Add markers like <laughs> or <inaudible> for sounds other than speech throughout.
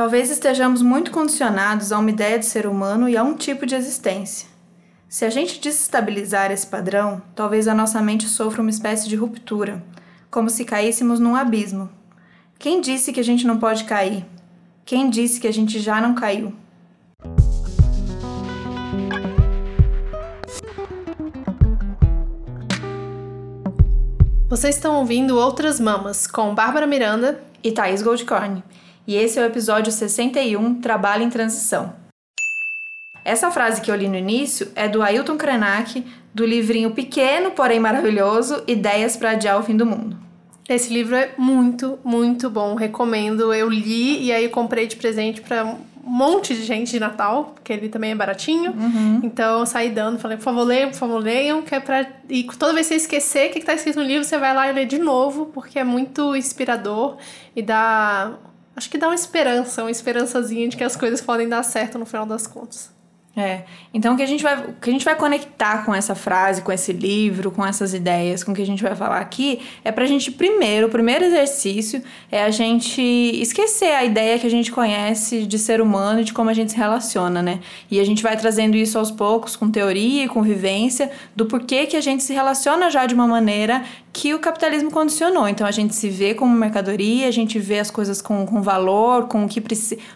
Talvez estejamos muito condicionados a uma ideia de ser humano e a um tipo de existência. Se a gente desestabilizar esse padrão, talvez a nossa mente sofra uma espécie de ruptura, como se caíssemos num abismo. Quem disse que a gente não pode cair? Quem disse que a gente já não caiu? Vocês estão ouvindo Outras Mamas com Bárbara Miranda e Thaís Goldcorn. E esse é o episódio 61, Trabalho em Transição. Essa frase que eu li no início é do Ailton Krenak, do livrinho pequeno, porém maravilhoso, Ideias para Adiar o Fim do Mundo. Esse livro é muito, muito bom. Recomendo. Eu li e aí comprei de presente para um monte de gente de Natal, porque ele também é baratinho. Uhum. Então eu saí dando, falei, por favor, leiam, por favor, leiam, que é pra. E toda vez que você esquecer o que, que tá escrito no livro, você vai lá e lê de novo, porque é muito inspirador e dá. Acho que dá uma esperança, uma esperançazinha de que as coisas podem dar certo no final das contas. É. Então o que a gente vai, o que a gente vai conectar com essa frase, com esse livro, com essas ideias, com o que a gente vai falar aqui, é pra gente primeiro, o primeiro exercício é a gente esquecer a ideia que a gente conhece de ser humano e de como a gente se relaciona, né? E a gente vai trazendo isso aos poucos com teoria e com vivência do porquê que a gente se relaciona já de uma maneira que o capitalismo condicionou. Então a gente se vê como mercadoria, a gente vê as coisas com, com valor, com o que,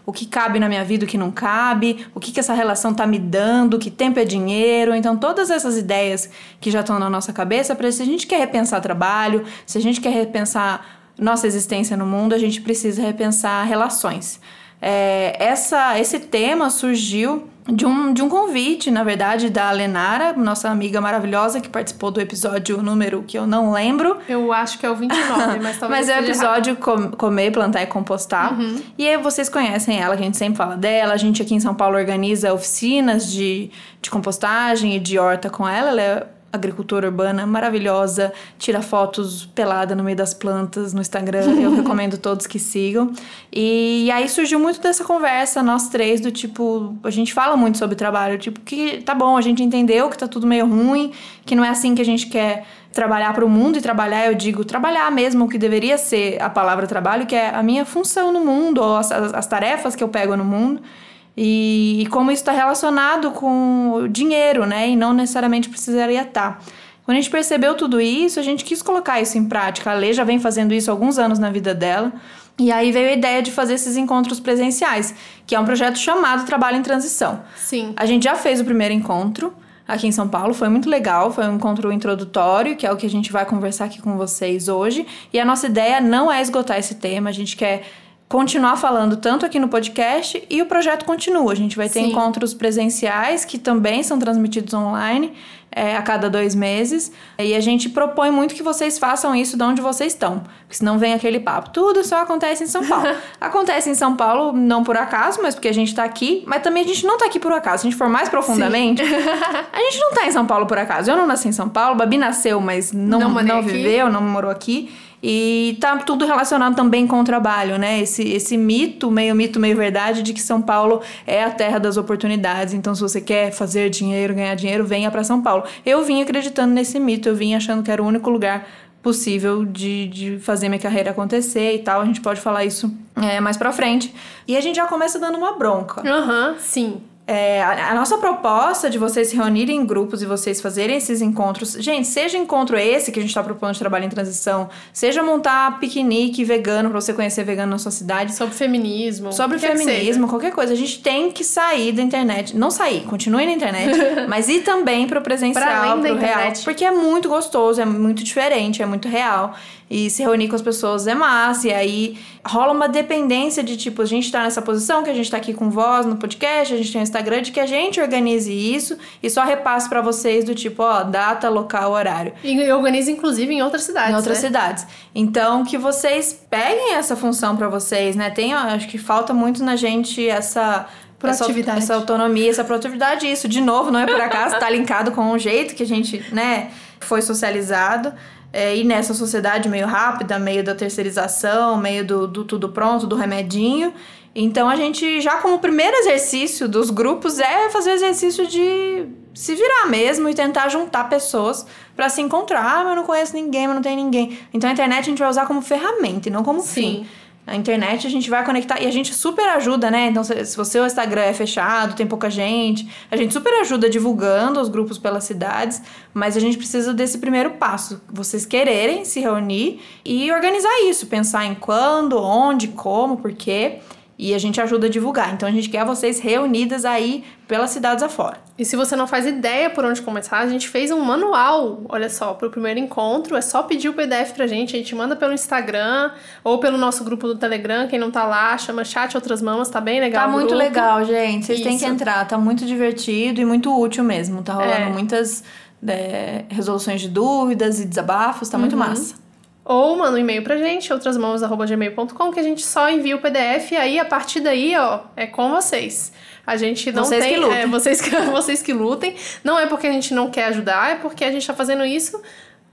o que cabe na minha vida, o que não cabe, o que, que essa relação tá me dando, que tempo é dinheiro. Então todas essas ideias que já estão na nossa cabeça, para se a gente quer repensar trabalho, se a gente quer repensar nossa existência no mundo, a gente precisa repensar relações. É, essa, esse tema surgiu de um, de um convite, na verdade, da Lenara, nossa amiga maravilhosa, que participou do episódio número que eu não lembro. Eu acho que é o 29, mas <laughs> talvez Mas é o episódio com, Comer, Plantar e Compostar. Uhum. E aí vocês conhecem ela, que a gente sempre fala dela. A gente aqui em São Paulo organiza oficinas de, de compostagem e de horta com ela. Ela é agricultora urbana maravilhosa, tira fotos pelada no meio das plantas no Instagram. Eu <laughs> recomendo todos que sigam. E, e, aí surgiu muito dessa conversa, nós três, do tipo, a gente fala muito sobre trabalho, tipo, que tá bom, a gente entendeu que tá tudo meio ruim, que não é assim que a gente quer trabalhar para o mundo e trabalhar, eu digo trabalhar mesmo, o que deveria ser a palavra trabalho, que é a minha função no mundo, ou as, as tarefas que eu pego no mundo. E, e como isso está relacionado com o dinheiro, né? E não necessariamente precisaria estar. Tá. Quando a gente percebeu tudo isso, a gente quis colocar isso em prática. A Lê já vem fazendo isso há alguns anos na vida dela. E aí veio a ideia de fazer esses encontros presenciais, que é um projeto chamado Trabalho em Transição. Sim. A gente já fez o primeiro encontro aqui em São Paulo, foi muito legal, foi um encontro introdutório, que é o que a gente vai conversar aqui com vocês hoje. E a nossa ideia não é esgotar esse tema, a gente quer continuar falando tanto aqui no podcast e o projeto continua. A gente vai ter Sim. encontros presenciais que também são transmitidos online é, a cada dois meses. E a gente propõe muito que vocês façam isso de onde vocês estão. Porque senão vem aquele papo. Tudo só acontece em São Paulo. <laughs> acontece em São Paulo não por acaso, mas porque a gente tá aqui. Mas também a gente não tá aqui por acaso. Se a gente for mais profundamente, <laughs> a gente não tá em São Paulo por acaso. Eu não nasci em São Paulo, Babi nasceu, mas não, não, não viveu, não morou aqui. E tá tudo relacionado também com o trabalho, né? Esse, esse mito, meio mito, meio verdade, de que São Paulo é a terra das oportunidades. Então, se você quer fazer dinheiro, ganhar dinheiro, venha para São Paulo. Eu vim acreditando nesse mito, eu vim achando que era o único lugar possível de, de fazer minha carreira acontecer e tal. A gente pode falar isso é, mais pra frente. E a gente já começa dando uma bronca. Aham, uhum, sim. É, a, nossa proposta de vocês se reunirem em grupos e vocês fazerem esses encontros, gente, seja encontro esse que a gente está propondo de trabalho em transição, seja montar piquenique vegano para você conhecer vegano na sua cidade. Sobre feminismo. Sobre feminismo, qualquer coisa. A gente tem que sair da internet. Não sair, continue na internet, <laughs> mas ir também para o presencial, para o real. Porque é muito gostoso, é muito diferente, é muito real e se reunir com as pessoas é massa. E aí rola uma dependência de tipo, a gente tá nessa posição, que a gente tá aqui com voz no podcast, a gente tem o Instagram, de que a gente organize isso e só repasse para vocês do tipo, ó, data, local, horário. E organize inclusive em outras cidades. Em outras né? cidades. Então que vocês peguem essa função para vocês, né? Tem, acho que falta muito na gente essa Proatividade. Essa, essa, autonomia, essa produtividade, isso, de novo, não é por acaso, tá linkado com o jeito que a gente, né, foi socializado é, e nessa sociedade meio rápida, meio da terceirização, meio do, do tudo pronto, do remedinho. Então a gente já como primeiro exercício dos grupos é fazer o exercício de se virar mesmo e tentar juntar pessoas para se encontrar. Ah, mas eu não conheço ninguém, mas não tem ninguém. Então a internet a gente vai usar como ferramenta e não como Sim. fim. A internet a gente vai conectar e a gente super ajuda, né? Então, se, se o Instagram é fechado, tem pouca gente, a gente super ajuda divulgando os grupos pelas cidades, mas a gente precisa desse primeiro passo. Vocês quererem se reunir e organizar isso, pensar em quando, onde, como, por quê e a gente ajuda a divulgar. Então a gente quer vocês reunidas aí pelas cidades afora. E se você não faz ideia por onde começar, a gente fez um manual, olha só, para o primeiro encontro. É só pedir o PDF pra gente, a gente manda pelo Instagram ou pelo nosso grupo do Telegram. Quem não tá lá, chama Chat Outras Mamas, tá bem legal. Tá muito grupo. legal, gente. Vocês Isso. têm que entrar, tá muito divertido e muito útil mesmo. Tá rolando é. muitas é, resoluções de dúvidas e desabafos, tá muito uhum. massa. Ou manda um e-mail pra gente, outrasmãos.gmail.com, que a gente só envia o PDF e aí a partir daí, ó, é com vocês. A gente não vocês tem. Que lutem. É, vocês, que, <laughs> vocês que lutem. Não é porque a gente não quer ajudar, é porque a gente tá fazendo isso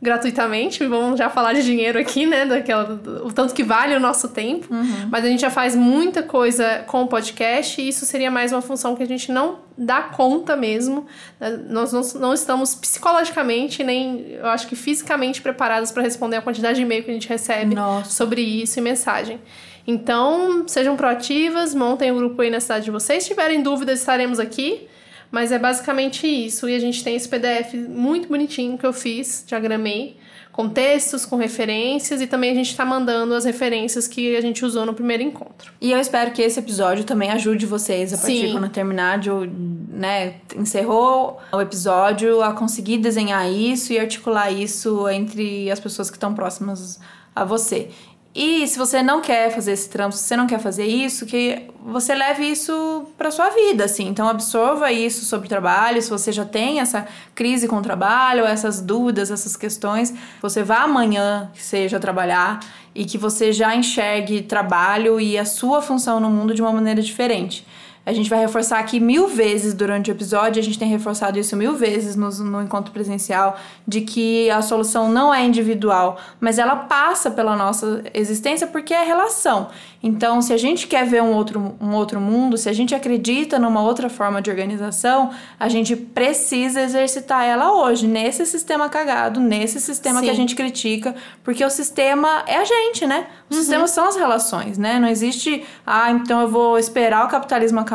gratuitamente, vamos já falar de dinheiro aqui, né, daquela, o tanto que vale o nosso tempo, uhum. mas a gente já faz muita coisa com o podcast e isso seria mais uma função que a gente não dá conta mesmo, né, nós não, não estamos psicologicamente nem, eu acho que fisicamente preparados para responder a quantidade de e-mail que a gente recebe Nossa. sobre isso e mensagem. Então, sejam proativas, montem o um grupo aí na cidade de vocês, se tiverem dúvidas estaremos aqui, mas é basicamente isso. E a gente tem esse PDF muito bonitinho que eu fiz, diagramei, com textos, com referências, e também a gente está mandando as referências que a gente usou no primeiro encontro. E eu espero que esse episódio também ajude vocês a partir Sim. quando terminar de, né, encerrou o episódio a conseguir desenhar isso e articular isso entre as pessoas que estão próximas a você. E se você não quer fazer esse trampo, se você não quer fazer isso, que você leve isso para sua vida, assim. Então absorva isso sobre o trabalho. Se você já tem essa crise com o trabalho, essas dúvidas, essas questões, você vá amanhã que seja trabalhar e que você já enxergue trabalho e a sua função no mundo de uma maneira diferente. A gente vai reforçar aqui mil vezes durante o episódio, a gente tem reforçado isso mil vezes no, no encontro presencial, de que a solução não é individual, mas ela passa pela nossa existência porque é relação. Então, se a gente quer ver um outro, um outro mundo, se a gente acredita numa outra forma de organização, a gente precisa exercitar ela hoje, nesse sistema cagado, nesse sistema Sim. que a gente critica, porque o sistema é a gente, né? O uhum. sistema são as relações, né? Não existe, ah, então eu vou esperar o capitalismo acabar,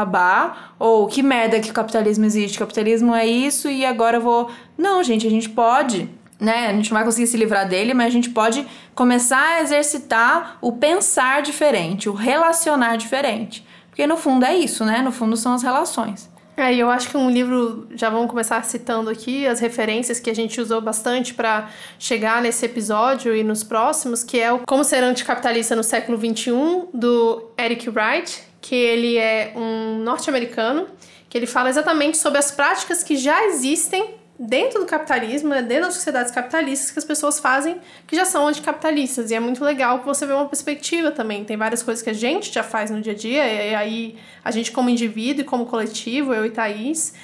ou que merda que o capitalismo existe, capitalismo é isso e agora eu vou. Não, gente, a gente pode né? A gente não vai conseguir se livrar dele, mas a gente pode começar a exercitar o pensar diferente, o relacionar diferente. Porque no fundo é isso, né? No fundo são as relações. É, e eu acho que um livro, já vamos começar citando aqui as referências que a gente usou bastante para chegar nesse episódio e nos próximos, que é o Como Ser Anticapitalista no Século XXI, do Eric Wright, que ele é um norte-americano, que ele fala exatamente sobre as práticas que já existem dentro do capitalismo, né, dentro das sociedades capitalistas que as pessoas fazem que já são anticapitalistas. E é muito legal que você vê uma perspectiva também. Tem várias coisas que a gente já faz no dia a dia, e aí a gente como indivíduo e como coletivo, eu e Thaís,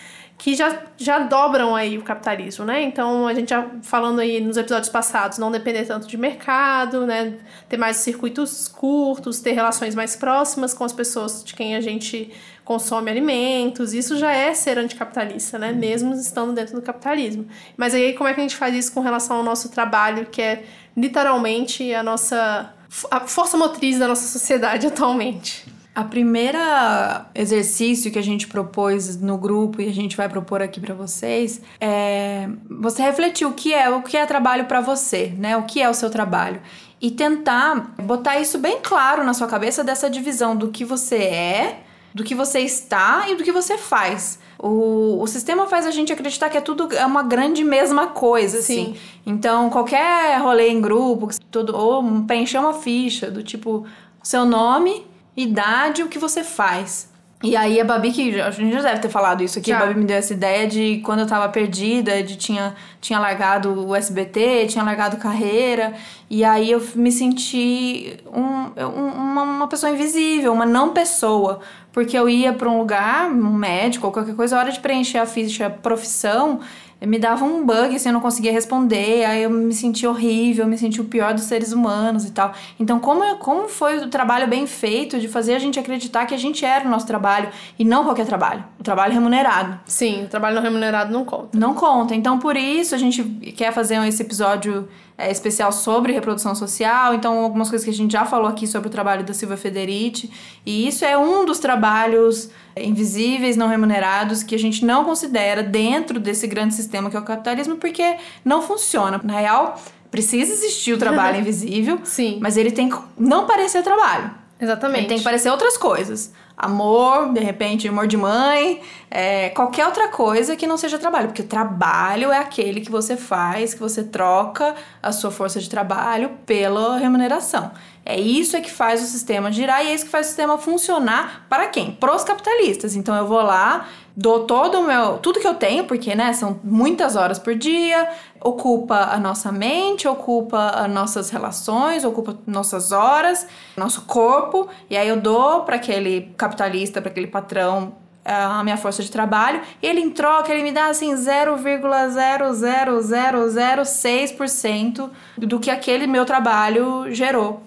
que já, já dobram aí o capitalismo, né? Então, a gente já falando aí nos episódios passados, não depender tanto de mercado, né? Ter mais circuitos curtos, ter relações mais próximas com as pessoas de quem a gente consome alimentos, isso já é ser anticapitalista, né? Mesmo estando dentro do capitalismo. Mas aí como é que a gente faz isso com relação ao nosso trabalho, que é literalmente a nossa a força motriz da nossa sociedade <laughs> atualmente? A primeira exercício que a gente propôs no grupo e a gente vai propor aqui para vocês é você refletir o que é o que é trabalho para você, né? O que é o seu trabalho e tentar botar isso bem claro na sua cabeça dessa divisão do que você é do que você está e do que você faz. O, o sistema faz a gente acreditar que é tudo é uma grande mesma coisa, assim. Sim. Então, qualquer rolê em grupo, tudo, ou preencher uma ficha do tipo seu nome, idade, o que você faz. E aí a Babi, que a gente já deve ter falado isso aqui, já. a Babi me deu essa ideia de quando eu tava perdida, de tinha, tinha largado o SBT, tinha largado carreira, e aí eu me senti um, uma, uma pessoa invisível, uma não pessoa, porque eu ia para um lugar, um médico ou qualquer coisa, a hora de preencher a ficha profissão, me dava um bug, assim, eu não conseguia responder, aí eu me sentia horrível, eu me sentia o pior dos seres humanos e tal. Então, como, como foi o trabalho bem feito de fazer a gente acreditar que a gente era o nosso trabalho e não qualquer trabalho, o trabalho remunerado. Sim, o trabalho não remunerado não conta. Não conta. Então, por isso, a gente quer fazer esse episódio é, especial sobre reprodução social. Então, algumas coisas que a gente já falou aqui sobre o trabalho da Silvia Federici. E isso é um dos trabalhos invisíveis, não remunerados, que a gente não considera dentro desse grande sistema que é o capitalismo, porque não funciona. Na real, precisa existir o trabalho <laughs> invisível, Sim. mas ele tem que não parecer trabalho. Exatamente. Tem que parecer outras coisas. Amor, de repente, amor de mãe, é, qualquer outra coisa que não seja trabalho. Porque trabalho é aquele que você faz, que você troca a sua força de trabalho pela remuneração. É isso é que faz o sistema girar e é isso que faz o sistema funcionar para quem? Para os capitalistas. Então eu vou lá, dou todo o meu. tudo que eu tenho, porque né, são muitas horas por dia, ocupa a nossa mente, ocupa as nossas relações, ocupa nossas horas, nosso corpo, e aí eu dou para aquele capitalista, para aquele patrão a minha força de trabalho, e ele em troca, ele me dá assim 0,00006% do que aquele meu trabalho gerou,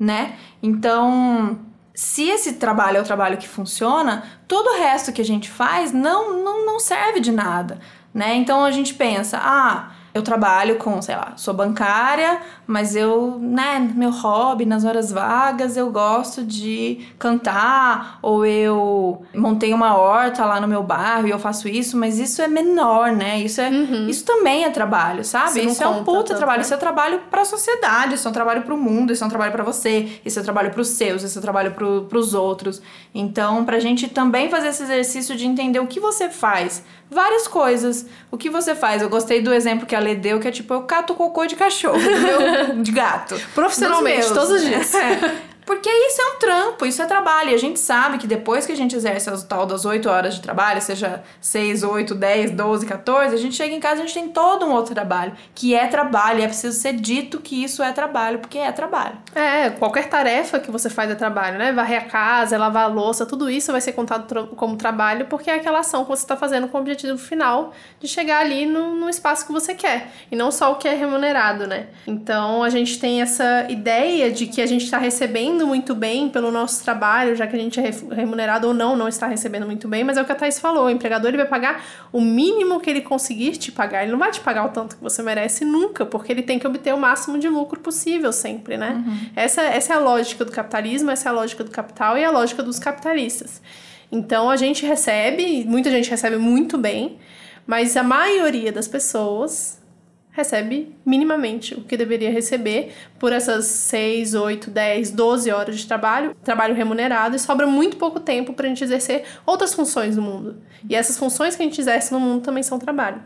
né? Então, se esse trabalho é o trabalho que funciona, todo o resto que a gente faz não, não, não serve de nada, né? Então a gente pensa, ah, eu trabalho com, sei lá, sou bancária, mas eu, né, meu hobby, nas horas vagas, eu gosto de cantar, ou eu montei uma horta lá no meu bairro e eu faço isso, mas isso é menor, né? Isso, é, Uhum. isso também é trabalho, sabe? Isso é um puta tanto, trabalho, né? isso é trabalho pra sociedade, isso é um trabalho pro mundo, isso é um trabalho pra você, isso é trabalho pros seus, isso é trabalho pro, pros outros. Então, pra gente também fazer esse exercício de entender o que você faz, várias coisas. O que você faz? Eu gostei do exemplo que a Lê deu, que é tipo, eu cato cocô de cachorro, <laughs> meu- <laughs> de gato. Profissionalmente, todos os dias. É. <laughs> Porque isso é um trampo, isso é trabalho. E a gente sabe que depois que a gente exerce o tal das 8 horas de trabalho, seja 6, 8, 10, 12, 14, a gente chega em casa e a gente tem todo um outro trabalho, que é trabalho. E é preciso ser dito que isso é trabalho, porque é trabalho. É, qualquer tarefa que você faz é trabalho, né? Varrer a casa, lavar a louça, tudo isso vai ser contado como trabalho porque é aquela ação que você está fazendo com o objetivo final de chegar ali no, no espaço que você quer. E não só o que é remunerado, né? Então a gente tem essa ideia de que a gente está recebendo muito bem pelo nosso trabalho, já que a gente é re- remunerado ou não, não está recebendo muito bem, mas é o que a Thais falou: o empregador ele vai pagar o mínimo que ele conseguir te pagar. Ele não vai te pagar o tanto que você merece nunca, porque ele tem que obter o máximo de lucro possível sempre, né? Essa, essa é a lógica do capitalismo, essa é a lógica do capital e a lógica dos capitalistas. Então a gente recebe, muita gente recebe muito bem, mas a maioria das pessoas recebe minimamente o que deveria receber por essas 6, 8, 10, 12 horas de trabalho, trabalho remunerado, e sobra muito pouco tempo para a gente exercer outras funções no mundo. E essas funções que a gente exerce no mundo também são trabalho.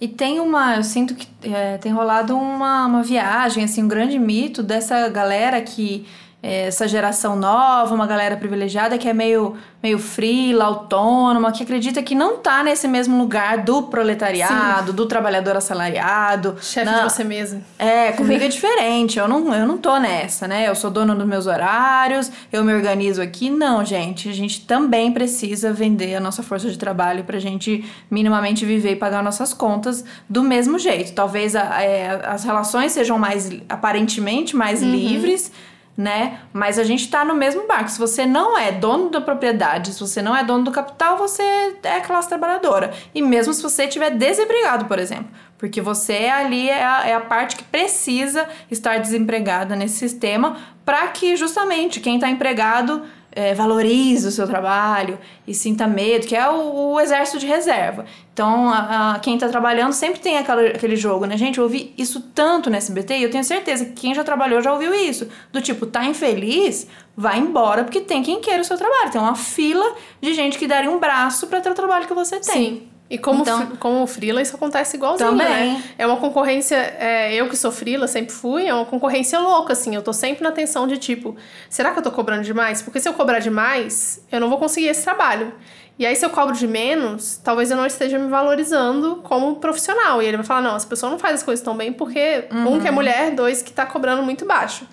E tem uma, eu sinto que é, tem rolado uma, uma viagem, assim, um grande mito dessa galera que, essa geração nova, uma galera privilegiada que é meio, meio frila, autônoma, que acredita que não tá nesse mesmo lugar do proletariado, do trabalhador assalariado. Chefe Não, de você mesmo. É, comigo é diferente. Eu não, eu não tô nessa, né? Eu sou dona dos meus horários, eu me organizo aqui. Não, gente. A gente também precisa vender a nossa força de trabalho pra gente minimamente viver e pagar nossas contas do mesmo jeito. Talvez a- é, as relações sejam mais, aparentemente, mais livres. Né? Mas a gente tá no mesmo barco. Se você não é dono da propriedade, se você não é dono do capital, você é classe trabalhadora. E mesmo se você estiver desempregado, por exemplo. Porque você ali é a, é a parte que precisa estar desempregada nesse sistema para que justamente quem está empregado é, valorize o seu trabalho e sinta medo, que é o, o exército de reserva. Então, a, a- quem está trabalhando sempre tem aquela, aquele jogo, né? Gente, eu ouvi isso tanto no SBT e eu tenho certeza que quem já trabalhou já ouviu isso. Do tipo, tá infeliz? Vai embora porque tem quem queira o seu trabalho. Tem uma fila de gente que daria um braço para ter o trabalho que você tem. Sim. E como, Então- como freela, isso acontece igualzinho, Também. né? É uma concorrência, é, eu que sou freela, sempre fui, é uma concorrência louca, assim. Eu tô sempre na tensão de tipo, será que eu tô cobrando demais? Porque se eu cobrar demais, eu não vou conseguir esse trabalho. E aí, se eu cobro de menos, talvez eu não esteja me valorizando como profissional. E ele vai falar, não, essa pessoa não faz as coisas tão bem porque, um, que é mulher, dois, que tá cobrando muito baixo.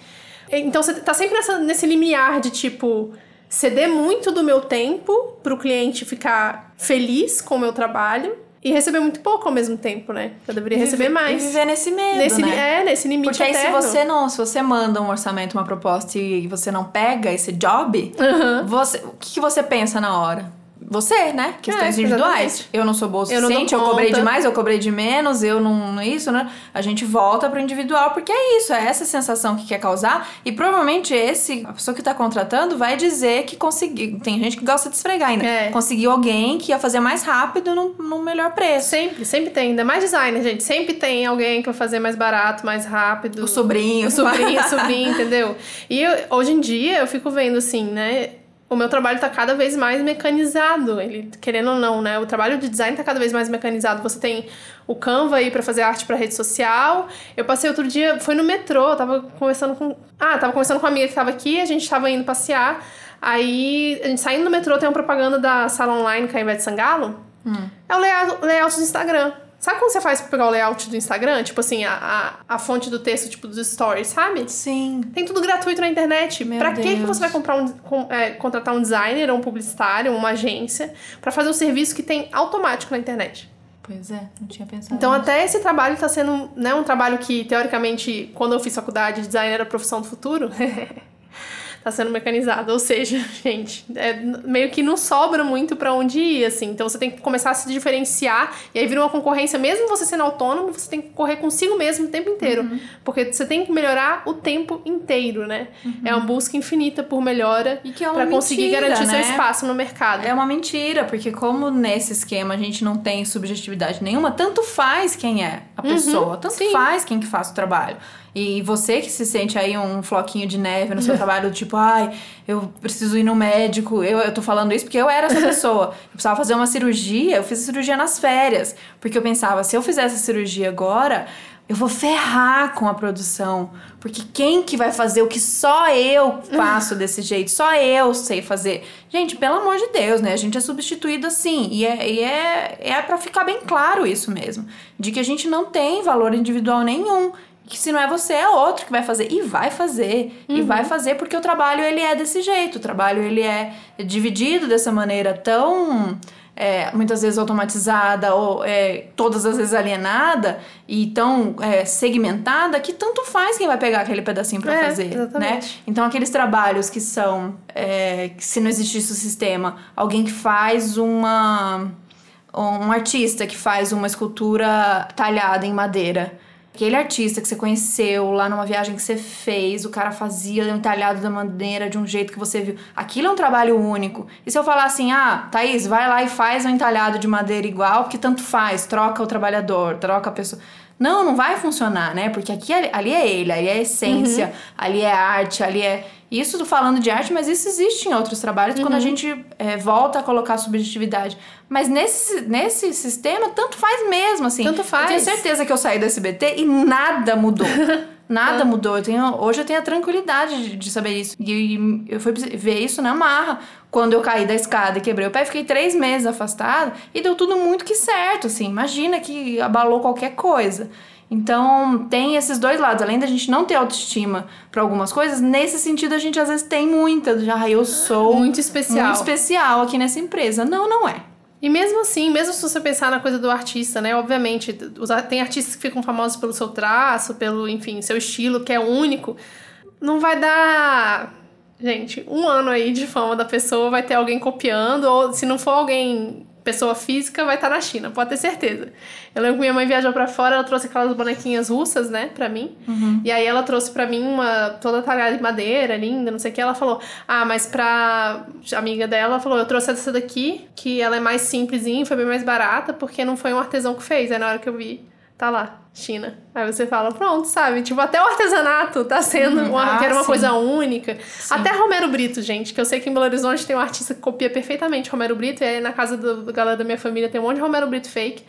Então, você tá sempre nessa, nesse limiar de, tipo, ceder muito do meu tempo pro cliente ficar feliz com o meu trabalho E receber muito pouco ao mesmo tempo, né? Eu deveria receber mais. E viver nesse medo, nesse, né? É, nesse limite Porque aí se eterno. você não, se você manda um orçamento, uma proposta e você não pega esse job, Uhum. você, o que, que você pensa na hora? Você, né? Questões É, individuais. Eu não sou boa o Eu eu cobrei demais, eu cobrei de menos, eu não, não isso, né? A gente volta pro individual, porque é isso, é essa sensação que quer causar. E provavelmente esse, a pessoa que tá contratando vai dizer que conseguiu. Tem gente que gosta de esfregar ainda. É. Conseguiu alguém que ia fazer mais rápido no, no melhor preço. Sempre, sempre tem. Ainda mais designer, gente. Sempre tem alguém que vai fazer mais barato, mais rápido. O sobrinho. O sobrinho, <laughs> o sobrinho, entendeu? E eu- hoje em dia eu fico vendo assim, né? O meu trabalho tá cada vez mais mecanizado. Ele, querendo ou não, né? O trabalho de design tá cada vez mais mecanizado. Você tem o Canva aí pra fazer arte pra rede social. Eu passei outro dia, foi no metrô, eu tava conversando com. Ah, tava conversando com uma amiga que tava aqui, a gente tava indo passear. Aí, a gente saindo do metrô, tem uma propaganda da sala online com a Ivete Sangalo. É o layout, layout do Instagram. Sabe como você faz pra pegar o layout do Instagram? Tipo assim, a, a, a fonte do texto, tipo, dos stories, sabe? Sim. Tem tudo gratuito na internet. Meu pra que que Deus. você vai comprar um, com- é, contratar um designer ou um publicitário, uma agência, pra fazer um serviço que tem automático na internet? Pois é, não tinha pensado. Então, nisso. até esse trabalho tá sendo né, um trabalho que, teoricamente, quando eu fiz faculdade, design era a profissão do futuro. <laughs> tá sendo mecanizado. Ou seja, <laughs> gente, é, meio que não sobra muito pra onde ir, assim. Então, você tem que começar a se diferenciar. E aí vira uma concorrência. Mesmo você sendo autônomo, você tem que correr consigo mesmo o tempo inteiro. Uhum. Porque você tem que melhorar o tempo inteiro, né? É uma busca infinita por melhora E que é uma pra conseguir garantir seu né? espaço no mercado. É uma mentira, porque como nesse esquema a gente não tem subjetividade nenhuma, tanto faz quem é a pessoa, tanto Uhum. sim. faz quem que faz o trabalho. E você que se sente aí um floquinho de neve no seu <laughs> trabalho, tipo, ai, eu preciso ir no médico. Eu, eu tô falando isso porque eu era essa pessoa. Eu precisava fazer uma cirurgia, eu fiz a cirurgia nas férias. Porque eu pensava, se eu fizer essa cirurgia agora, eu vou ferrar com a produção. Porque quem que vai fazer o que só eu faço <laughs> desse jeito? Só eu sei fazer. Gente, pelo amor de Deus, né? A gente é substituído assim. E é, e é, é pra ficar bem claro isso mesmo. De que a gente não tem valor individual nenhum. Que se não é você, é outro que vai fazer. E vai fazer. E vai fazer porque o trabalho, ele é desse jeito. O trabalho, ele é dividido dessa maneira tão é, muitas vezes automatizada ou é, todas as vezes alienada e tão é, segmentada que tanto faz quem vai pegar aquele pedacinho pra É, fazer, né? exatamente. Então aqueles trabalhos que são é, que se não existisse o sistema, alguém que faz uma um artista que faz uma escultura talhada em madeira. Aquele artista que você conheceu lá numa viagem que você fez, o cara fazia um talhado da madeira de um jeito que você viu. Aquilo é um trabalho único. E se eu falar assim, ah, Thaís, vai lá e faz um entalhado de madeira igual, porque tanto faz, troca o trabalhador, troca a pessoa. Não, não vai funcionar, né? Porque aqui ali é ele, ali é a essência, ali é arte, ali é. Isso falando de arte, mas isso existe em outros trabalhos quando a gente é, volta a colocar subjetividade. Mas nesse, nesse sistema, tanto faz mesmo, assim. Tanto faz. Eu tenho certeza que eu saí do SBT e nada mudou. <laughs> Nada mudou. Eu tenho, hoje eu tenho a tranquilidade de, de saber isso. E eu fui ver isso na marra. Quando eu caí da escada e quebrei o pé, fiquei três meses afastada e deu tudo muito que certo, assim. Imagina que abalou qualquer coisa. Então, tem esses dois lados. Além da gente não ter autoestima para algumas coisas, nesse sentido a gente às vezes tem muita. Já "Ah, eu sou Muito especial. muito especial aqui nessa empresa. Não, não é. E mesmo assim, mesmo se você pensar na coisa do artista, né? Obviamente, tem artistas que ficam famosos pelo seu traço, pelo, enfim, seu estilo, que é único. Não vai dar. Gente, um ano aí de fama da pessoa vai ter alguém copiando, ou se não for alguém, pessoa física, vai estar na China, pode ter certeza. Eu lembro que minha mãe viajou pra fora, ela trouxe aquelas bonequinhas russas, né, pra mim. E aí ela trouxe pra mim uma toda talhada de madeira, linda, não sei o que. Ela falou, ah, mas pra amiga dela, ela falou, eu trouxe essa daqui, que ela é mais simplesinha, foi bem mais barata, porque não foi um artesão que fez. Aí na hora que eu vi, tá lá, China. Aí você fala, pronto, sabe? Tipo, até o artesanato tá sendo Uhum. uma, Ah, que era uma sim. coisa única. Até Romero Brito, gente, que eu sei que em Belo Horizonte tem um artista que copia perfeitamente Romero Brito, e aí na casa do, da galera da minha família tem um monte de Romero Brito fake.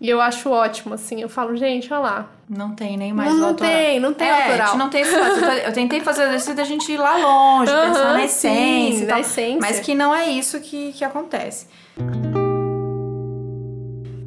E eu acho ótimo, assim. Eu falo, gente, olha lá. Não tem nem mais Não, o não autoral. tem, não tem é, A autoral. gente não tem esse lado. Eu tentei fazer o exercício da gente ir lá longe, Aham, pensar na sim, essência e na essência. Mas que não é isso que, que acontece.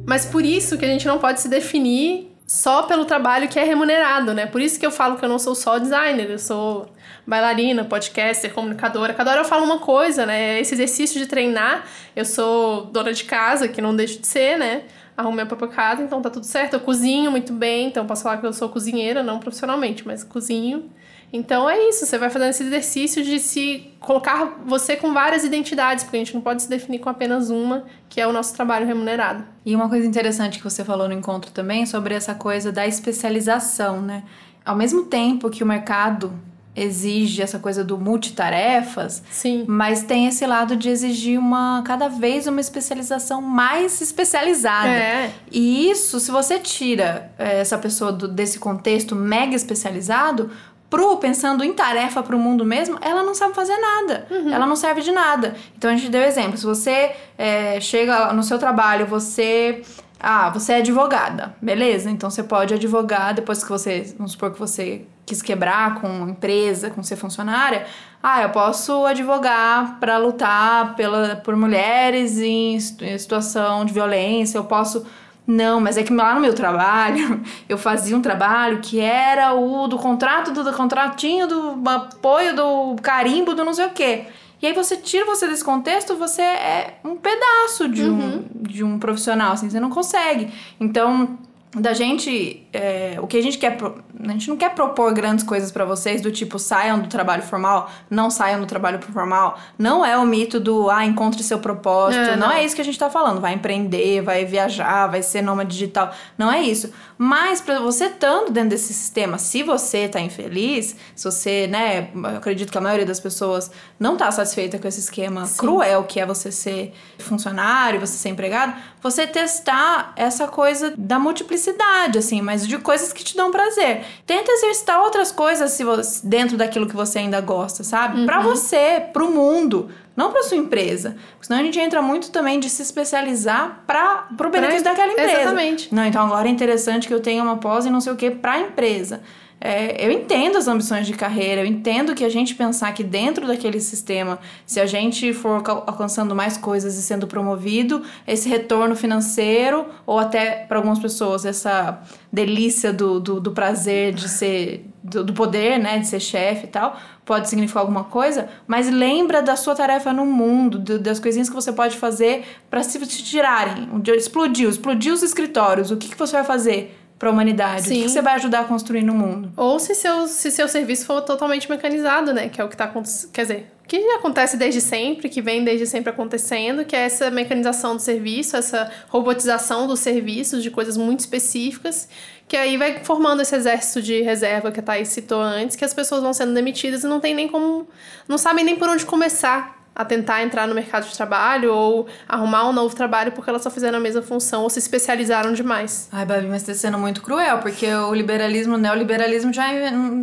Mas por isso que a gente não pode se definir só pelo trabalho que é remunerado, né? Por isso que eu falo que eu não sou só designer, eu sou bailarina, podcaster, comunicadora. Cada hora eu falo uma coisa, né? Esse exercício de treinar, eu sou dona de casa, que não deixo de ser, né? Arrumo minha própria casa, então tá tudo certo. Eu cozinho muito bem, então posso falar que eu sou cozinheira, não profissionalmente, mas cozinho. Então é isso, você vai fazendo esse exercício de se colocar você com várias identidades, porque a gente não pode se definir com apenas uma, que é o nosso trabalho remunerado. E uma coisa interessante que você falou no encontro também sobre essa coisa da especialização, né? Ao mesmo tempo que o mercado exige essa coisa do multitarefas, Sim. mas tem esse lado de exigir uma cada vez uma especialização mais especializada. É. E isso, se você tira é, essa pessoa do, desse contexto mega especializado, pro pensando em tarefa pro mundo mesmo, ela não sabe fazer nada. Ela não serve de nada. Então a gente deu exemplo. Se você é, chega no seu trabalho, você ah, você é advogada, beleza? Então você pode advogar depois que você, vamos supor que você quis quebrar com empresa, com ser funcionária. Ah, eu posso advogar para lutar pela, por mulheres em situação de violência, eu posso. Não, mas é que lá no meu trabalho, <laughs> eu fazia um trabalho que era o do contrato, do, do contratinho, do apoio, do carimbo, do não sei o quê. E aí você tira você desse contexto, você é um pedaço de, um, de um profissional, assim, você não consegue. Então, da gente, é, o que a gente quer, a gente não quer propor grandes coisas pra vocês do tipo saiam do trabalho formal, não saiam do trabalho formal. Não é o mito do ah, encontre seu propósito. É, não. não. é isso que a gente tá falando. Vai empreender, vai viajar, vai ser nômade digital. Não é isso. Mas pra você estando dentro desse sistema, se você tá infeliz, se você, né, eu acredito que a maioria das pessoas não tá satisfeita com esse esquema Sim. cruel que é você ser funcionário, você ser empregado, você testar essa coisa da multiplicidade, assim, mas de coisas que te dão prazer. Tenta exercitar outras coisas se você, dentro daquilo que você ainda gosta, sabe? Pra você, pro mundo, não pra sua empresa. Porque Senão a gente entra muito também de se especializar para pro benefício daquela empresa. Exatamente. Não, então agora é interessante que eu tenha uma pós e não sei o que pra empresa. É, eu entendo as ambições de carreira, eu entendo que a gente pensar que dentro daquele sistema, se a gente for alcançando mais coisas e sendo promovido, esse retorno financeiro, ou até para algumas pessoas, essa delícia do, do, do prazer de ser, do, do poder, né, de ser chefe e tal, pode significar alguma coisa, mas lembra da sua tarefa no mundo, do- das coisinhas que você pode fazer para se te tirarem. Explodiu, explodiu os escritórios, o que, que você vai fazer para a humanidade? O que, Sim. você vai ajudar a construir no mundo? Ou se seu, se seu serviço for totalmente mecanizado, né? Que é o que tá acontecendo. Quer dizer, que acontece desde sempre, que vem desde sempre acontecendo, que é essa mecanização do serviço, essa robotização dos serviços, de coisas muito específicas, que aí vai formando esse exército de reserva que a Thaís citou antes, que as pessoas vão sendo demitidas e não tem nem como. não sabem nem por onde começar a tentar entrar no mercado de trabalho ou arrumar um novo trabalho porque elas só fizeram a mesma função ou se especializaram demais. Ai, Babi, mas tá sendo muito cruel, porque o liberalismo, o neoliberalismo já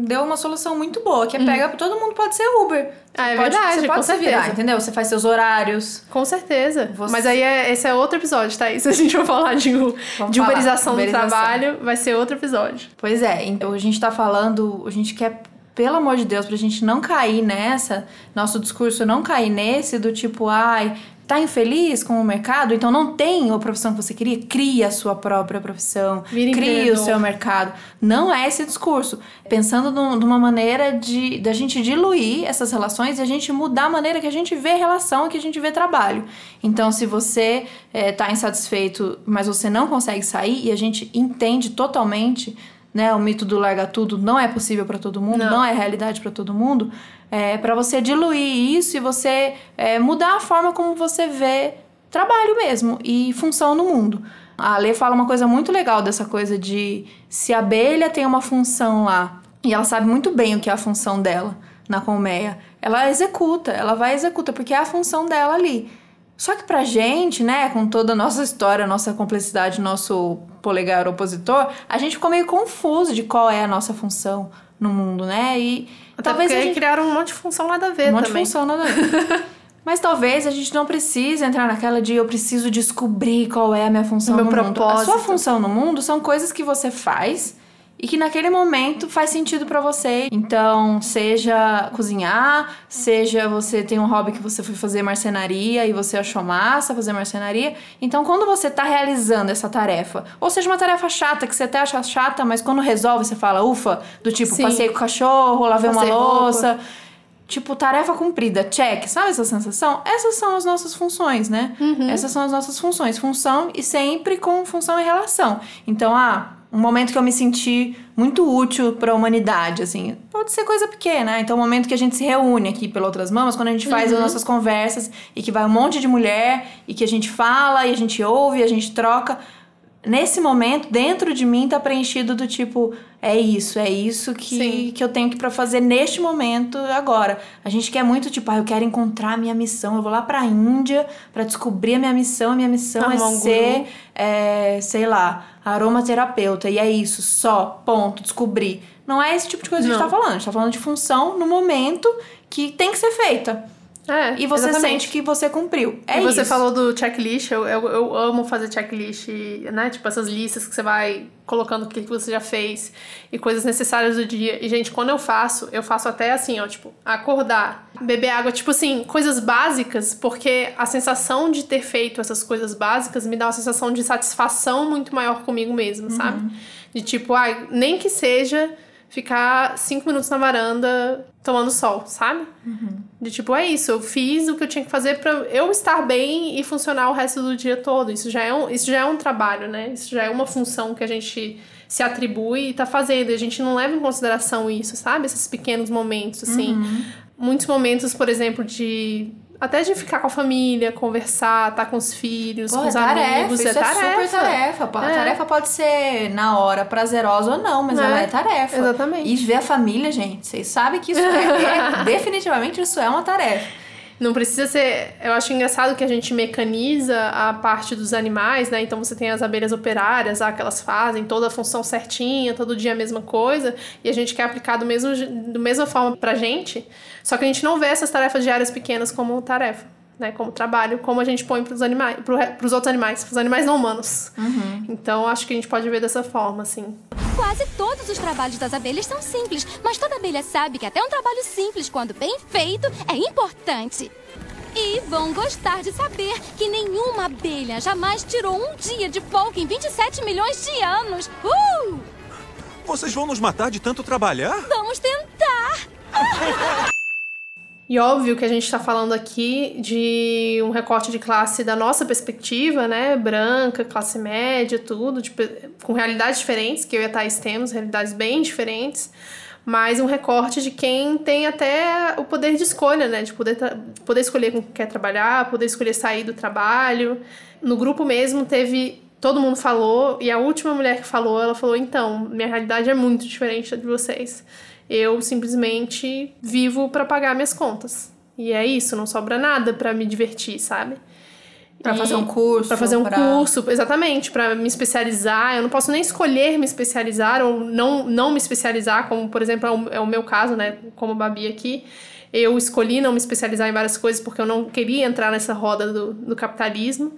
deu uma solução muito boa, que é pega, todo mundo pode ser Uber. Ah, é Pode- verdade, você com pode se virar, certeza. entendeu? Você faz seus horários. Com certeza. Você- Mas aí é, esse é outro episódio, tá? Isso a gente vai falar de, u- Vamos de falar, uberização do uberização. trabalho, vai ser outro episódio. Pois é, então a gente tá falando, a gente quer, pelo amor de Deus, pra gente não cair nessa, nosso discurso não cair nesse do tipo, ai, tá infeliz com o mercado, então não tem a profissão que você queria, cria a sua própria profissão, Vira cria o seu mercado. Não é esse discurso. Pensando num- numa maneira de da gente diluir essas relações e a gente mudar a maneira que a gente vê relação, que a gente vê trabalho. Então, se você é, tá insatisfeito, mas você não consegue sair, e a gente entende totalmente né, o mito do larga tudo não é possível para todo mundo, Não. não, é realidade para todo mundo, é para você diluir isso e você é, mudar a forma como você vê trabalho mesmo e função no mundo. A Lê fala uma coisa muito legal dessa coisa de se a abelha tem uma função lá e ela sabe muito bem o que é a função dela na colmeia, ela executa, ela vai executa porque é a função dela ali. Só que pra gente, né, com toda a nossa história, nossa complexidade, nosso polegar opositor, a gente ficou meio confuso de qual é a nossa função no mundo, né? E Até talvez porque a gente criaram um monte de função nada a ver um monte também. de função, nada a ver. <laughs> Mas talvez a gente não precise entrar naquela de eu preciso descobrir qual é a minha função O meu no mundo. A sua propósito. função no mundo são coisas que você faz e que naquele momento faz sentido para você. Então, seja cozinhar, seja você tem um hobby que você foi fazer marcenaria e você achou massa fazer marcenaria. Então, quando você tá realizando essa tarefa, ou seja uma tarefa chata que você até acha chata, mas quando resolve você fala, ufa, do tipo, Sim. passei com o cachorro, lavei Passei uma louça. Roupa. Tipo, tarefa cumprida, check, sabe essa sensação? Essas são as nossas funções, né? Uhum. Essas são as nossas funções. Função e sempre com função e relação. Então, ah, um momento que eu me senti muito útil para a humanidade, assim. Pode ser coisa pequena, então o um momento que a gente se reúne aqui pelo Outras Mamas, quando a gente faz uhum. as nossas conversas e que vai um monte de mulher e que a gente fala e a gente ouve, e a gente troca. Nesse momento, dentro de mim tá preenchido do tipo, é isso, é isso que, que eu tenho que para fazer neste momento agora. A gente quer muito tipo, ah, eu quero encontrar a minha missão, eu vou lá para a Índia para descobrir a minha missão, a minha missão é ser, é, sei lá, aromaterapeuta e é isso, só, ponto, descobrir. Não é esse tipo de coisa Não. que a gente tá falando, a gente tá falando de função no momento que tem que ser feita. É, e você exatamente. sente que você cumpriu. É e você isso. falou do checklist, eu, eu, eu, amo fazer checklist, né? Tipo, essas listas que você vai colocando o que você já fez e coisas necessárias do dia. E, gente, quando eu faço, eu faço até assim, ó, tipo, acordar, beber água, tipo assim, coisas básicas, porque a sensação de ter feito essas coisas básicas me dá uma sensação de satisfação muito maior comigo mesmo, uhum. sabe? De tipo, ai, nem que seja ficar cinco minutos na varanda tomando sol, sabe? Uhum. De tipo, é isso, eu fiz o que eu tinha que fazer para eu estar bem e funcionar o resto do dia todo. Isso já, é um, isso já é um trabalho, né? Isso já é uma função que a gente se atribui e tá fazendo. A gente não leva em consideração isso, sabe? Esses pequenos momentos, assim. Uhum. Muitos momentos, por exemplo, de até de ficar com a família, conversar, estar tá com os filhos, Pô, com os é tarefa, amigos. Isso é, tarefa. super tarefa. É. A tarefa pode ser na hora prazerosa ou não, mas é. ela é tarefa. Exatamente. E ver a família, gente, vocês sabem que isso é, é <laughs> definitivamente isso é uma tarefa. Não precisa ser. Eu acho engraçado que a gente mecaniza a parte dos animais, né? Então você tem as abelhas operárias, ah, que elas fazem toda a função certinha, todo dia a mesma coisa, e a gente quer aplicar do mesmo, do mesma forma pra gente, só que a gente não vê essas tarefas diárias pequenas como tarefa né, como trabalho, como a gente põe para os animais, para os outros animais, para os animais não humanos. Uhum. Então acho que a gente pode ver dessa forma, assim. Quase todos os trabalhos das abelhas são simples, mas toda abelha sabe que até um trabalho simples, quando bem feito, é importante. E vão gostar de saber que nenhuma abelha jamais tirou um dia de folga em 27 milhões de anos. Uh! Vocês vão nos matar de tanto trabalhar? Vamos tentar! <laughs> E óbvio que a gente está falando aqui de um recorte de classe da nossa perspectiva, né? Branca, classe média, tudo, tipo, com realidades diferentes, que eu e a Thais temos, realidades bem diferentes, mas um recorte de quem tem até o poder de escolha, né? De poder, poder escolher com quem quer trabalhar, poder escolher sair do trabalho. No grupo mesmo teve. Todo mundo falou, e a última mulher que falou, ela falou: então, minha realidade é muito diferente da de vocês. Eu simplesmente vivo para pagar minhas contas. E é isso, não sobra nada para me divertir, sabe? Para fazer um curso. Para fazer um pra... curso, exatamente, para me especializar. Eu não posso nem escolher me especializar ou não, não me especializar, como por exemplo é o, é o meu caso, né? Como Babi aqui. Eu escolhi não me especializar em várias coisas porque eu não queria entrar nessa roda do, do capitalismo.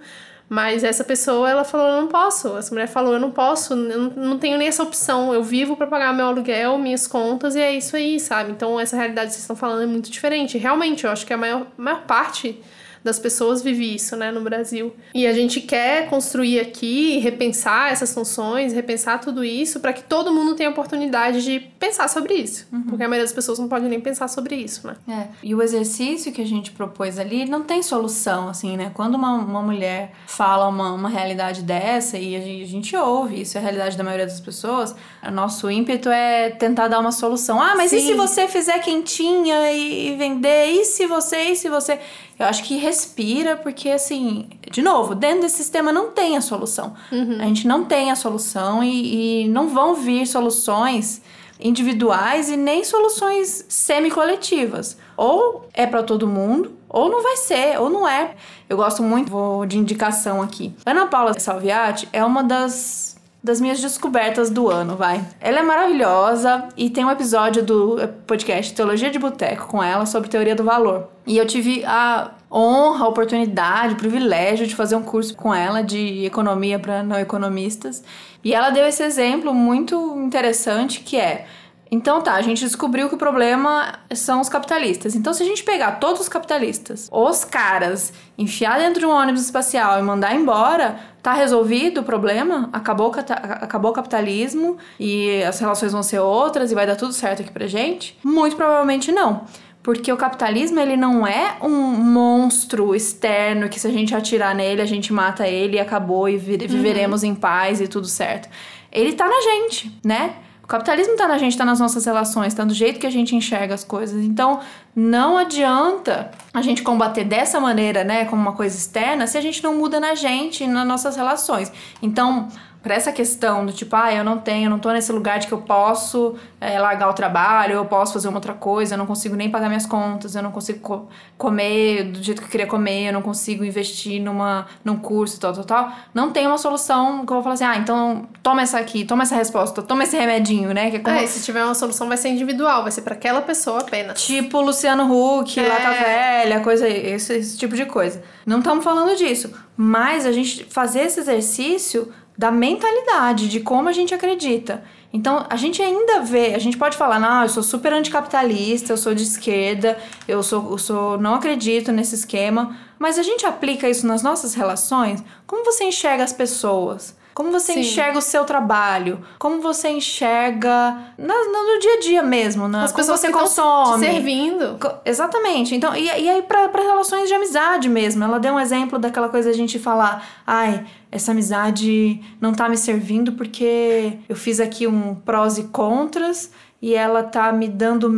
Mas essa pessoa, ela falou, eu não posso. Essa mulher falou, eu não posso, eu não tenho nem essa opção. Eu vivo para pagar meu aluguel, minhas contas, e é isso aí, sabe? Então, essa realidade que vocês estão falando é muito diferente. Realmente, eu acho que a maior, maior parte das pessoas vive isso, né, no Brasil. E a gente quer construir aqui, repensar essas funções, repensar tudo isso para que todo mundo tenha oportunidade de pensar sobre isso. Uhum. Porque a maioria das pessoas não pode nem pensar sobre isso, né? É. E o exercício que a gente propôs ali não tem solução, assim, né? Quando uma, uma mulher fala uma, uma realidade dessa e a gente, a gente ouve, isso é a realidade da maioria das pessoas, o nosso ímpeto é tentar dar uma solução. Ah, mas Sim. e se você fizer quentinha e vender? E se você, e se você eu acho que respira, porque assim, de novo, dentro desse sistema não tem a solução. Uhum. A gente não tem a solução e, e não vão vir soluções individuais e nem soluções semi-coletivas. Ou é para todo mundo, ou não vai ser, ou não é. Eu gosto muito de indicação aqui. Ana Paula Salviati é uma das das minhas descobertas do ano, vai. Ela é maravilhosa e tem um episódio do podcast Teologia de Boteco com ela sobre teoria do valor. E eu tive a honra, a oportunidade, o privilégio de fazer um curso com ela de economia para não economistas. E ela deu esse exemplo muito interessante que é então tá, a gente descobriu que o problema são os capitalistas. Então, se a gente pegar todos os capitalistas, os caras, enfiar dentro de um ônibus espacial e mandar embora, tá resolvido o problema? Acabou, acabou o capitalismo e as relações vão ser outras e vai dar tudo certo aqui pra gente? Muito provavelmente não. Porque o capitalismo, ele não é um monstro externo que se a gente atirar nele, a gente mata ele e acabou e uhum. viveremos uhum. em paz e tudo certo. Ele tá na gente, né? O capitalismo está na gente, está nas nossas relações, está do jeito que a gente enxerga as coisas. Então, não adianta a gente combater dessa maneira, né, como uma coisa externa, se a gente não muda na gente, nas nossas relações. Então, para essa questão do tipo, ah, eu não tenho, eu não tô nesse lugar de que eu posso é, largar o trabalho, eu posso fazer uma outra coisa, eu não consigo nem pagar minhas contas, eu não consigo co comer do jeito que eu queria comer, eu não consigo investir numa, num curso, tal, tal, tal. Não tem uma solução que eu vou falar assim, ah, então toma essa aqui, toma essa resposta, toma esse remedinho, né? Que é, como... é se tiver uma solução vai ser individual, vai ser para aquela pessoa apenas. Tipo Luciano Huck, é. Lata Velha, coisa, esse, esse tipo de coisa. Não estamos falando disso, mas a gente fazer esse exercício da mentalidade, de como a gente acredita. Então, a gente ainda vê, a gente pode falar, não, eu sou super anticapitalista, eu sou de esquerda, eu sou, eu sou não acredito nesse esquema, mas a gente aplica isso nas nossas relações? Como você enxerga as pessoas? Como você Sim. enxerga o seu trabalho? Como você enxerga no, no dia a dia mesmo, né? As pessoas você consome. Te servindo. Exatamente. Então, e, e aí, para relações de amizade mesmo. Ela deu um exemplo daquela coisa a gente falar, ai, essa amizade não tá me servindo porque eu fiz aqui um prós e contras e ela tá me dando,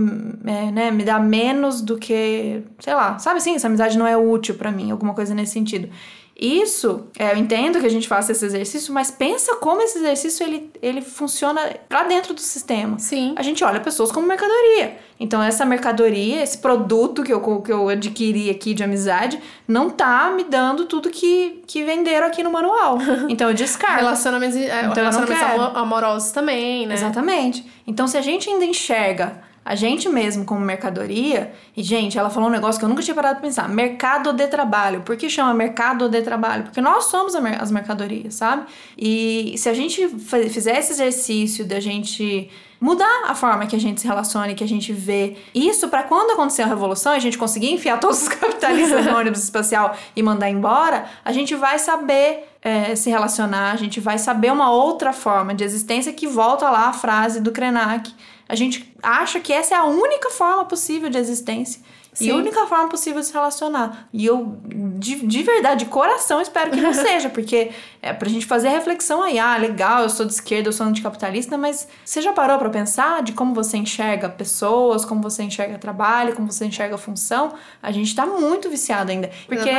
é, né, me dá menos do que, sei lá, sabe assim, essa amizade não é útil para mim, alguma coisa nesse sentido. Isso, é, eu entendo que a gente faça esse exercício, mas pensa como esse exercício ele, ele funciona para dentro do sistema. Sim. A gente olha pessoas como mercadoria. Então, essa mercadoria, esse produto que eu, que eu adquiri aqui de amizade, não tá me dando tudo que, que venderam aqui no manual. <laughs> Então, eu descarto. relacionamentos, é, então, relacionamentos amorosos também, né? Exatamente. Então, se a gente ainda enxerga a gente mesmo como mercadoria, e gente, ela falou um negócio que eu nunca tinha parado pra pensar, mercado de trabalho. Por que chama mercado de trabalho? Porque nós somos as mercadorias, sabe? E se a gente fizer esse exercício da gente mudar a forma que a gente se relaciona e que a gente vê isso para quando acontecer a revolução, a gente conseguir enfiar <laughs> todos os capitalistas no <laughs> ônibus espacial e mandar embora, a gente vai saber é, se relacionar, a gente vai saber uma outra forma de existência que volta lá a frase do Krenak a gente acha que essa é a única forma possível de existência. Sim. E a única forma possível de se relacionar. E eu, de, de verdade, de coração, espero que não <laughs> seja, porque é pra gente fazer a reflexão aí, ah, legal, eu sou de esquerda, eu sou anticapitalista, mas você já parou para pensar de como você enxerga pessoas, como você enxerga trabalho, como você enxerga função? A gente tá muito viciado ainda. Porque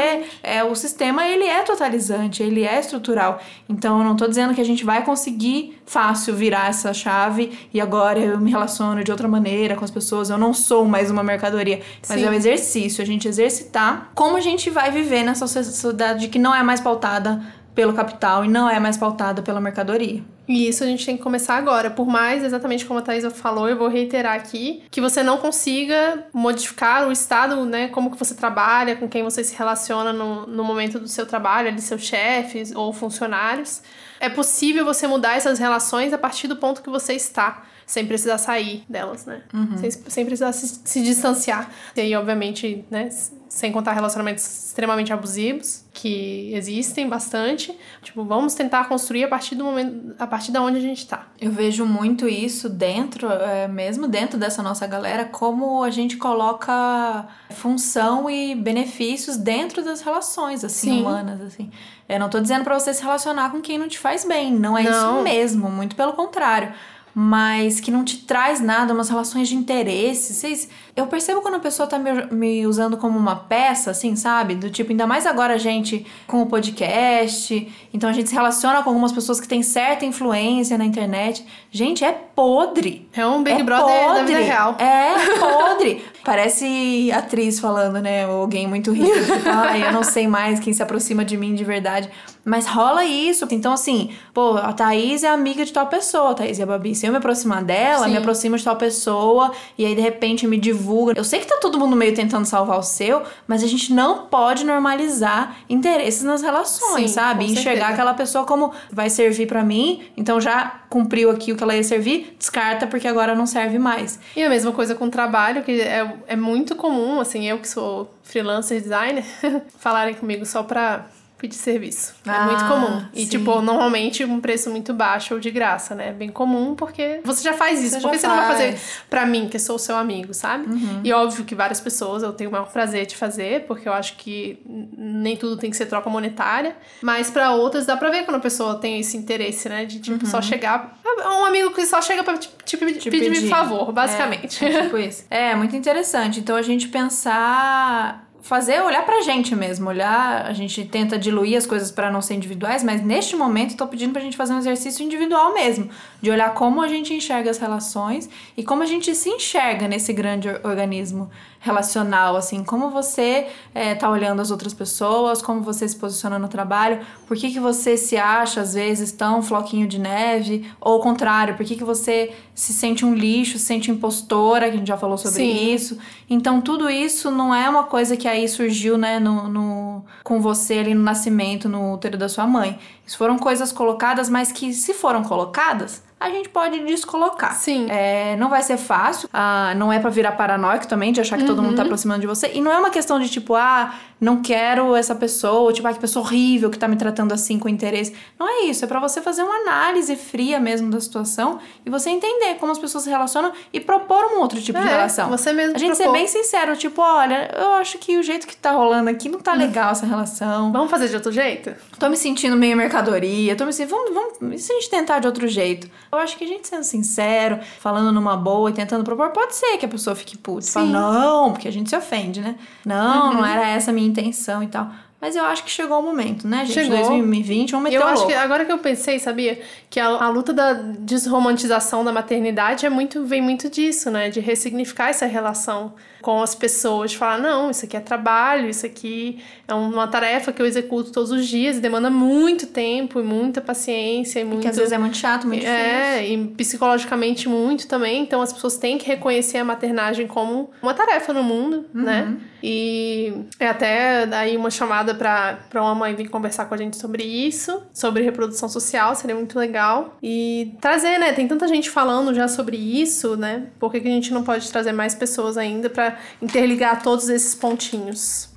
é, o sistema, ele é totalizante, ele é estrutural. Então, eu não tô dizendo que a gente vai conseguir fácil virar essa chave e agora eu me relaciono de outra maneira com as pessoas, eu não sou mais uma mercadoria. Mas Sim. É um exercício, a gente exercitar como a gente vai viver nessa sociedade que não é mais pautada pelo capital e não é mais pautada pela mercadoria. E isso a gente tem que começar agora. Por mais, exatamente como a Thaisa falou, eu vou reiterar aqui, que você não consiga modificar o estado, né? Como que você trabalha, com quem você se relaciona no, no momento do seu trabalho, ali, seus chefes ou funcionários. É possível você mudar essas relações a partir do ponto que você está sem precisar sair delas, né? Uhum. Sem, sem precisar se, se distanciar. E aí, obviamente, né? Sem contar relacionamentos extremamente abusivos, que existem bastante. Tipo, vamos tentar construir a partir do momento, a partir da onde a gente tá. Eu vejo muito isso dentro, é, mesmo dentro dessa nossa galera, como a gente coloca função e benefícios dentro das relações, assim, Sim. humanas, assim. Eu não tô dizendo para você se relacionar com quem não te faz bem, não é não. isso mesmo, muito pelo contrário. Mas que não te traz nada, umas relações de interesse. Vocês, eu percebo quando a pessoa tá me, me usando como uma peça, assim, sabe? Do tipo, ainda mais agora a gente com o podcast, então a gente se relaciona com algumas pessoas que têm certa influência na internet. Gente, é podre. É um Big é Brother podre. da vida real. É podre. <laughs> Parece atriz falando, né? Ou alguém muito rico. Tipo, ai, eu não sei mais quem se aproxima de mim de verdade. Mas rola isso. Então, assim, pô, a Thaís é amiga de tal pessoa, a Thaís e a Babi. Se eu me aproximar dela, Sim. me aproximo de tal pessoa, e aí de repente me divulga. Eu sei que tá todo mundo meio tentando salvar o seu, mas a gente não pode normalizar interesses nas relações, Sim, sabe? Enxergar certeza. aquela pessoa como vai servir pra mim, então já cumpriu aqui o que ela ia servir, descarta porque agora não serve mais. E a mesma coisa com o trabalho, que é, é muito comum, assim, eu que sou freelancer designer, <laughs> falarem comigo só pra pedir serviço. é Ah, muito comum. E, sim. tipo, normalmente um preço muito baixo ou de graça, né? É bem comum porque você já faz isso. Você Por que já você não vai fazer faz. Uhum. pra mim, que sou seu amigo, sabe? E óbvio que várias pessoas eu tenho o maior prazer de fazer, porque eu acho que nem tudo tem que ser troca monetária. Mas pra outras dá pra ver quando a pessoa tem esse interesse, né? De, tipo, só chegar... Um amigo que só chega pra te, te pedir, Uhum. Te pedir pedir. favor, basicamente. É, é tipo isso. É, muito interessante. Então a gente pensar. Fazer, olhar pra gente mesmo, olhar, a gente tenta diluir as coisas para não ser individuais, mas neste momento tô pedindo pra gente fazer um exercício individual mesmo, de olhar como a gente enxerga as relações e como a gente se enxerga nesse grande or- organismo relacional, assim, como você é, tá olhando as outras pessoas, como você se posiciona no trabalho, por que, que você se acha, às vezes, tão floquinho de neve, ou ao contrário, por que, que você se sente um lixo, se sente impostora, que a gente já falou sobre Sim. isso. Então, tudo isso não é uma coisa que aí surgiu, né, no, no, com você ali no nascimento, no útero da sua mãe. Isso foram coisas colocadas, mas que, se foram colocadas, a gente pode descolocar. Sim. É, não vai ser fácil, ah, não é pra virar paranoico também, de achar que todo Uhum. mundo tá aproximando de você. E não é uma questão de tipo, ah, não quero essa pessoa, tipo, ah, que pessoa horrível que tá me tratando assim com interesse. Não é isso, é pra você fazer uma análise fria mesmo da situação e você entender como as pessoas se relacionam e propor um outro tipo de É, relação. você mesmo A gente ser propor. bem sincero, tipo, olha, eu acho que o jeito que tá rolando aqui não tá legal essa relação. Vamos fazer de outro jeito? Tô me sentindo meio mercadoria, tô me sentindo. Vamos, vamos, e se a gente tentar de outro jeito? Eu acho que a gente sendo sincero, falando numa boa e tentando propor, pode ser que a pessoa fique puta. Fala, não, porque a gente se ofende, né? Não, não era essa a minha intenção e tal. Mas eu acho que chegou o momento, né, gente? Chegou. 2020, vamos E meter eu acho que agora que eu pensei, sabia? Que a, a luta da desromantização da maternidade é muito, vem muito disso, né? De ressignificar essa relação com as pessoas, de falar, não, isso aqui é trabalho, isso aqui é uma tarefa que eu executo todos os dias e demanda muito tempo e muita paciência e muito. Que às vezes é muito chato, muito difícil. É, e psicologicamente muito também. Então as pessoas têm que reconhecer a maternagem como uma tarefa no mundo, Uhum. né? E é até aí uma chamada pra pra uma mãe vir conversar com a gente sobre isso, sobre reprodução social, seria muito legal. E trazer, né? Tem tanta gente falando já sobre isso, né? Por que, que a gente não pode trazer mais pessoas ainda pra interligar todos esses pontinhos?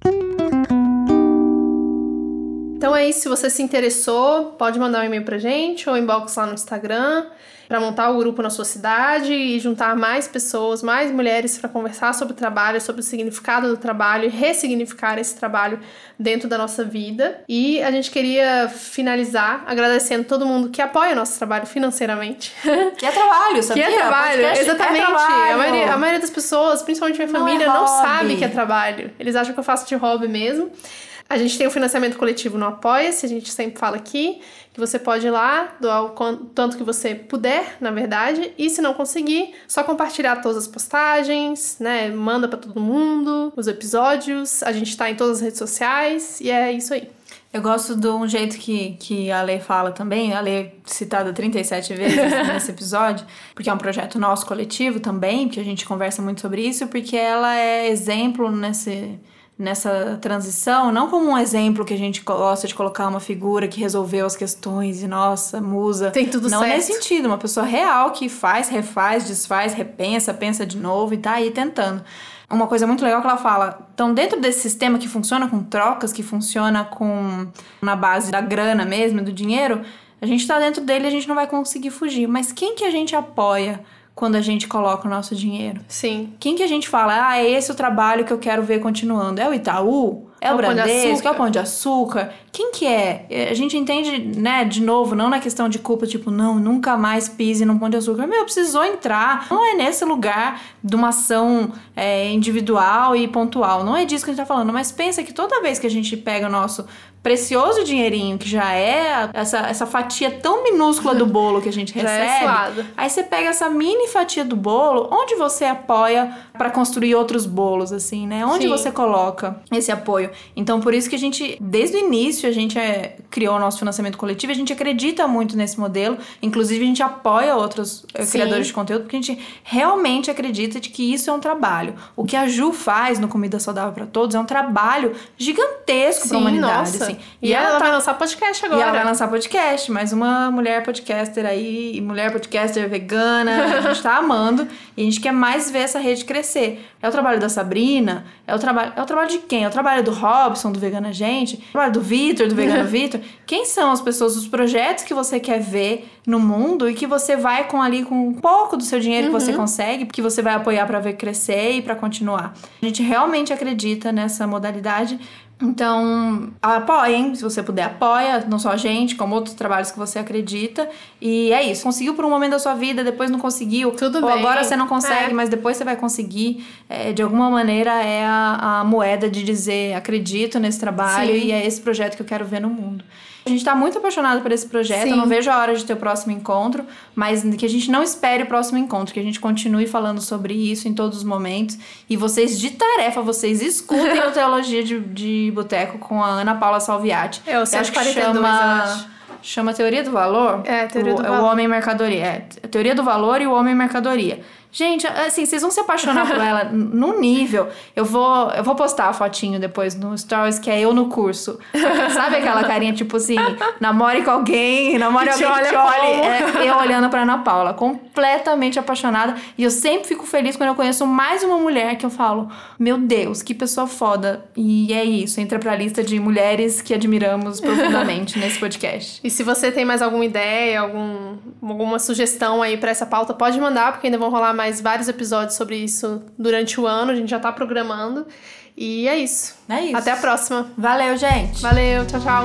Então é isso, se você se interessou, pode mandar um e-mail pra gente ou inbox lá no Instagram para montar o grupo na sua cidade e juntar mais pessoas, mais mulheres para conversar sobre o trabalho, sobre o significado do trabalho e ressignificar esse trabalho dentro da nossa vida. E a gente queria finalizar agradecendo todo mundo que apoia o nosso trabalho financeiramente. <laughs> Que é trabalho, Que sabia? é trabalho, Podcast exatamente. É trabalho. A, maioria, a maioria das pessoas, principalmente minha Não família, é não sabe que é trabalho. Eles acham que eu faço de hobby mesmo. A gente tem o financiamento coletivo no Apoia-se, a gente sempre fala aqui que você pode ir lá, doar o tanto que você puder, na verdade, e se não conseguir, só compartilhar todas as postagens, né? Manda pra todo mundo os episódios. A gente tá em todas as redes sociais e é isso aí. Eu gosto de um jeito que, que a Lê fala também, a Lê citada 37 vezes <laughs> nesse episódio, porque é um projeto nosso coletivo também, que a gente conversa muito sobre isso, porque ela é exemplo nesse, nessa transição, não como um exemplo que a gente gosta de colocar uma figura que resolveu as questões e, nossa, musa. Tem tudo não certo. nesse sentido, uma pessoa real que faz, refaz, desfaz, repensa, pensa de novo e tá aí tentando. Uma coisa muito legal que ela fala, então dentro desse sistema que funciona com trocas, que funciona com na base da grana mesmo, do dinheiro, a gente tá dentro dele e a gente não vai conseguir fugir. Mas quem que a gente apoia quando a gente coloca o nosso dinheiro? Sim. Quem que a gente fala, ah, é esse o trabalho que eu quero ver continuando? É o Itaú? É o o de Bradesco? É o? Pão de Açúcar? Quem que é? É, A gente entende, né, de novo, não na questão de culpa, tipo, não, nunca mais pise num Pão de Açúcar. Meu, precisou entrar. Não é nesse lugar de uma ação é, individual e pontual. Não é disso que a gente tá falando. Mas pensa que toda vez que a gente pega o nosso precioso dinheirinho, que já é essa, essa fatia tão minúscula do bolo que a gente <laughs> é recebe, suado. Aí você pega essa mini fatia do bolo, onde você apoia pra construir outros bolos, assim, né? Onde Sim. você coloca esse apoio? Então, por isso que a gente, desde o início, a gente é, criou o nosso financiamento coletivo, a gente acredita muito nesse modelo. Inclusive, a gente apoia outros eh, Sim. criadores de conteúdo, porque a gente realmente acredita de que isso é um trabalho. O que a Ju faz no Comida Saudável pra Todos é um trabalho gigantesco pra Sim, humanidade, nossa. assim. E, ela, tá vai lançar podcast agora. e ela vai lançar podcast, mais uma mulher podcaster aí, e mulher podcaster vegana. A gente tá amando e a gente quer mais ver essa rede crescer. É o trabalho da Sabrina, é o trabalho. É o trabalho de quem? É o trabalho do Robson, do Vegana Gente, é o trabalho do Vitor, do Vegano <laughs> Vitor. Quem são as pessoas, os projetos que você quer ver no mundo e que você vai com ali com um pouco do seu dinheiro que você consegue, que você vai apoiar pra ver crescer e pra continuar. A gente realmente acredita nessa modalidade. Então, apoiem, se você puder, apoia, não só a gente, como outros trabalhos que você acredita. E é isso. Conseguiu por um momento da sua vida, depois não conseguiu. Tudo ou bem. agora você não consegue, É. mas depois você vai conseguir. É, de alguma maneira é a, a moeda de dizer acredito nesse trabalho Sim. e é esse projeto que eu quero ver no mundo. A gente tá muito apaixonado por esse projeto, Sim. eu não vejo a hora de ter o próximo encontro, mas que a gente não espere o próximo encontro, que a gente continue falando sobre isso em todos os momentos. E vocês, de tarefa, vocês escutem o Teologia de, de Boteco com a Ana Paula Salviati. É, o Eu acho que 142, eu chama, acho. chama Teoria do Valor? É, Teoria o, do é Valor. O Homem Mercadoria. É, Teoria do Valor e o Homem Mercadoria. Gente, assim, vocês vão se apaixonar por ela <laughs> num nível. Eu vou, eu vou postar a fotinho depois no Stories, que é eu no curso. Sabe aquela carinha, tipo assim, namore com alguém, namore Que alguém te olha? É, eu olhando pra Ana Paula, completamente apaixonada. E eu sempre fico feliz quando eu conheço mais uma mulher que eu falo, meu Deus, que pessoa foda. E é isso, entra pra lista de mulheres que admiramos profundamente <laughs> nesse podcast. E se você tem mais alguma ideia, algum, alguma sugestão aí pra essa pauta, pode mandar, porque ainda vão rolar mais vários episódios sobre isso durante o ano. A gente já tá programando. E é isso. É isso. Até a próxima. Valeu, gente! Valeu, tchau, tchau.